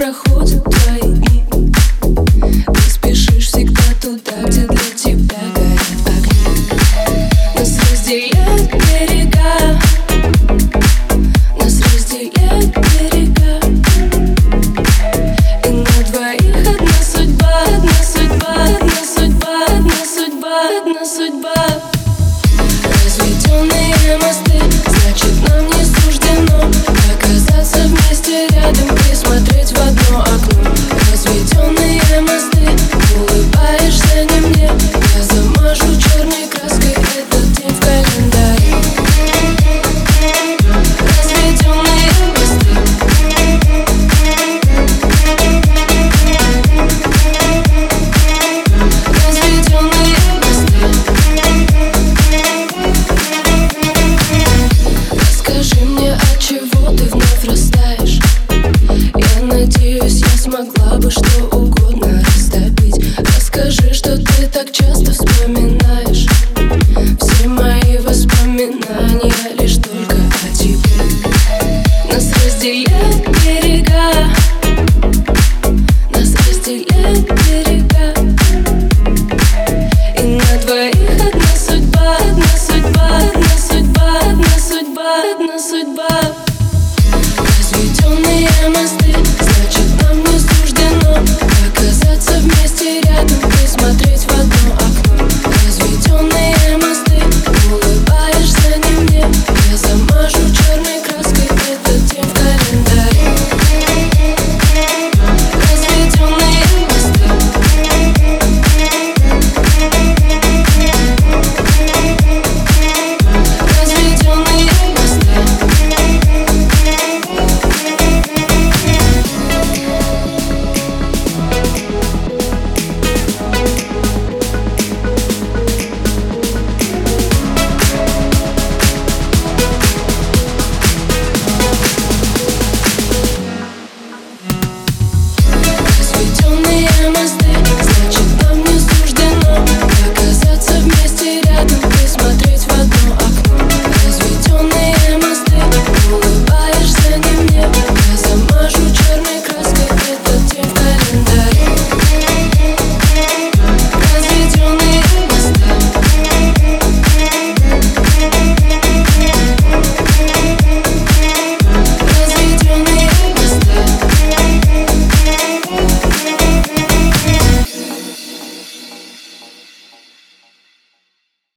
проходят твои дни. Ты спешишь всегда туда, где для тебя смогла бы что угодно растопить. Расскажи, что ты так часто вспоминаешь. Все мои воспоминания лишь только о тебе. Нас разделяют берега. Нас разделяют берега. И на двоих одна судьба, одна судьба, одна судьба, одна судьба, одна судьба. Namaste